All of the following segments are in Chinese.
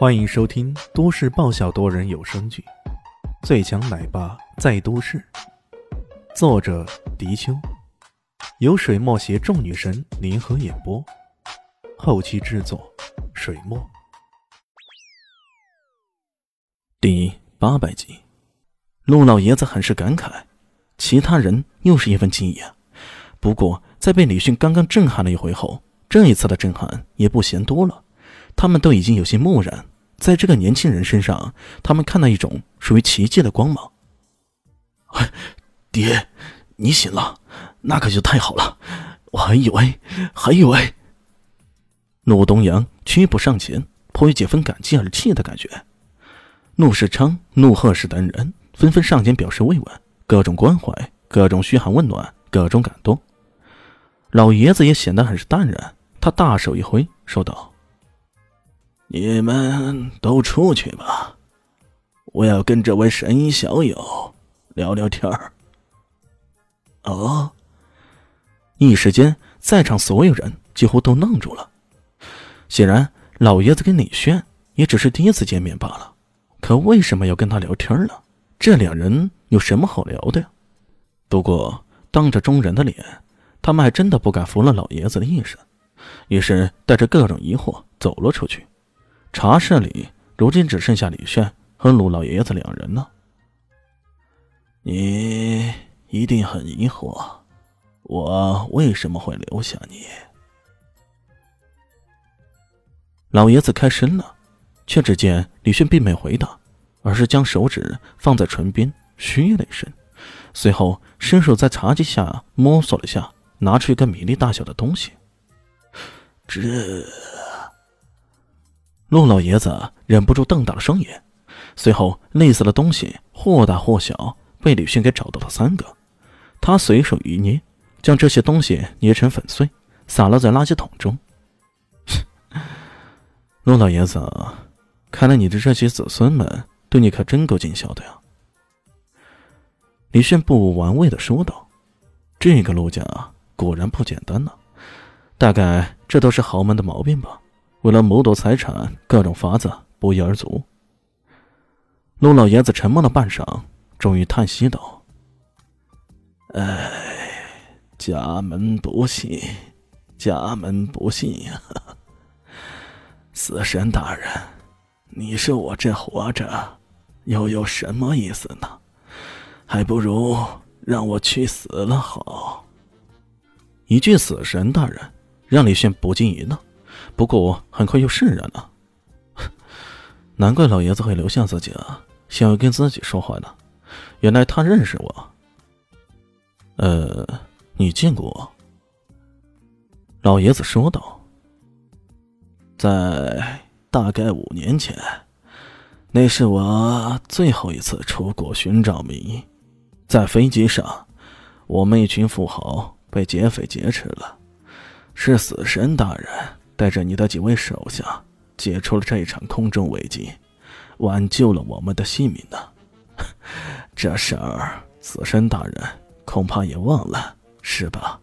欢迎收听都市爆笑多人有声剧《最强奶爸在都市》，作者：迪秋，由水墨携众女神联合演播，后期制作：水墨。第八百集，陆老爷子很是感慨，其他人又是一番惊讶。不过，在被李迅刚刚震撼了一回后，这一次的震撼也不嫌多了。他们都已经有些木然，在这个年轻人身上，他们看到一种属于奇迹的光芒。爹，你醒了，那可就太好了。我还以为，还以为……陆东阳屈步上前，颇有几分感激而泣的感觉。陆世昌、陆鹤氏等人纷纷上前表示慰问，各种关怀，各种嘘寒问暖，各种感动。老爷子也显得很是淡然，他大手一挥，说道。你们都出去吧，我要跟这位神医小友聊聊天儿。哦，一时间，在场所有人几乎都愣住了。显然，老爷子跟李轩也只是第一次见面罢了。可为什么要跟他聊天呢？这两人有什么好聊的呀？不过，当着众人的脸，他们还真的不敢服了老爷子的意思，于是带着各种疑惑走了出去。茶室里如今只剩下李炫和鲁老爷子两人了。你一定很疑惑，我为什么会留下你？老爷子开声了，却只见李炫并没回答，而是将手指放在唇边，嘘了一声，随后伸手在茶几下摸索了下，拿出一个米粒大小的东西。这。陆老爷子忍不住瞪大了双眼，随后类似的东西或大或小被李迅给找到了三个，他随手一捏，将这些东西捏成粉碎，撒了在垃圾桶中。陆老爷子，看来你的这些子孙们对你可真够尽孝的呀。李迅不无玩味的说道：“这个陆家果然不简单呢，大概这都是豪门的毛病吧。”为了谋夺财产，各种法子不一而足。陆老爷子沉默了半晌，终于叹息道：“哎，家门不幸，家门不幸呀！死神大人，你说我这活着又有什么意思呢？还不如让我去死了好。”一句“死神大人”，让李炫不禁一愣。不过很快又释然了，难怪老爷子会留下自己啊，想要跟自己说话呢。原来他认识我。呃，你见过我？老爷子说道。在大概五年前，那是我最后一次出国寻找谜。在飞机上，我们一群富豪被劫匪劫持了，是死神大人。带着你的几位手下，解除了这一场空中危机，挽救了我们的性命呢。这事儿，死神大人恐怕也忘了，是吧？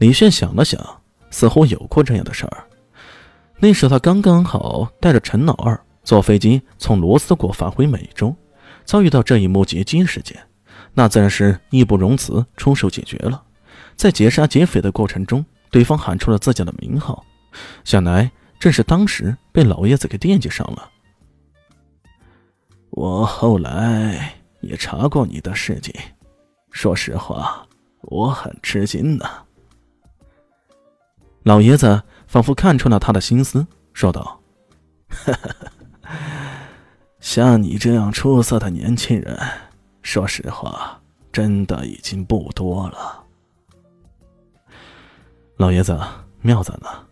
李炫想了想，似乎有过这样的事儿。那时他刚刚好带着陈老二坐飞机从罗斯国返回美洲，遭遇到这一幕劫机事件，那自然是义不容辞出手解决了。在劫杀劫匪的过程中。对方喊出了自己的名号，想来正是当时被老爷子给惦记上了。我后来也查过你的事情，说实话，我很吃惊呢。老爷子仿佛看出了他的心思，说道：“ 像你这样出色的年轻人，说实话，真的已经不多了。”老爷子，妙在哪？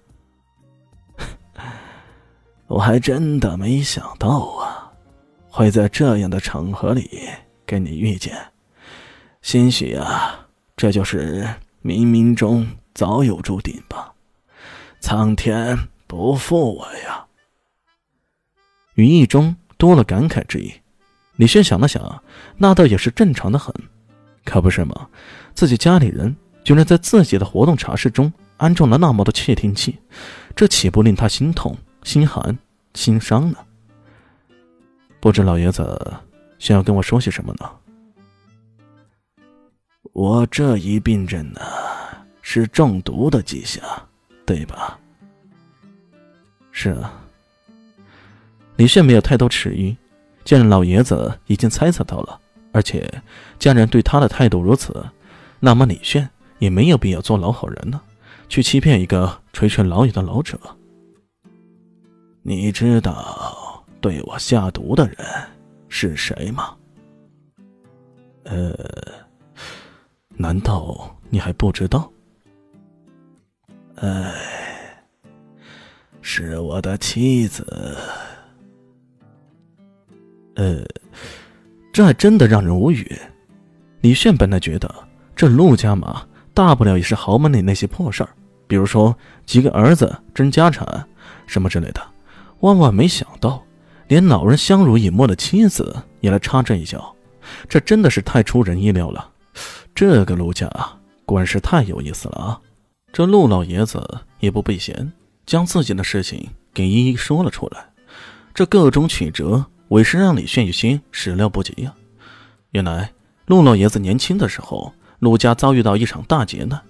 我还真的没想到啊，会在这样的场合里跟你遇见。兴许啊，这就是冥冥中早有注定吧。苍天不负我呀！语意中多了感慨之意。李轩想了想，那倒也是正常的很，可不是吗？自己家里人。居然在自己的活动茶室中安装了那么多窃听器，这岂不令他心痛心寒？心伤呢。不知老爷子想要跟我说些什么呢？我这一病症呢，是中毒的迹象，对吧？是啊。李炫没有太多迟疑，既然老爷子已经猜测到了，而且家人对他的态度如此，那么李炫也没有必要做老好人呢，去欺骗一个垂垂老矣的老者。你知道对我下毒的人是谁吗？呃，难道你还不知道？哎，是我的妻子。呃，这还真的让人无语。李炫本来觉得这陆家嘛，大不了也是豪门里那些破事儿，比如说几个儿子争家产什么之类的。万万没想到，连老人相濡以沫的妻子也来插这一脚，这真的是太出人意料了。这个陆家啊，果然是太有意思了啊！这陆老爷子也不避嫌，将自己的事情给一一说了出来。这各种曲折，委实让李炫有些始料不及呀。原来陆老爷子年轻的时候，陆家遭遇到一场大劫难，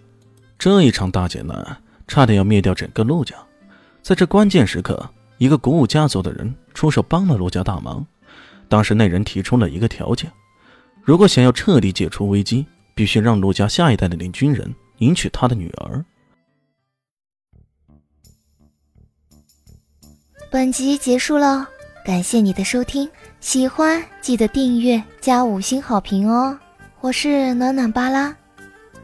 这一场大劫难差点要灭掉整个陆家，在这关键时刻。一个古武家族的人出手帮了陆家大忙，当时那人提出了一个条件：如果想要彻底解除危机，必须让陆家下一代的领军人迎娶他的女儿。本集结束了，感谢你的收听，喜欢记得订阅加五星好评哦！我是暖暖巴拉，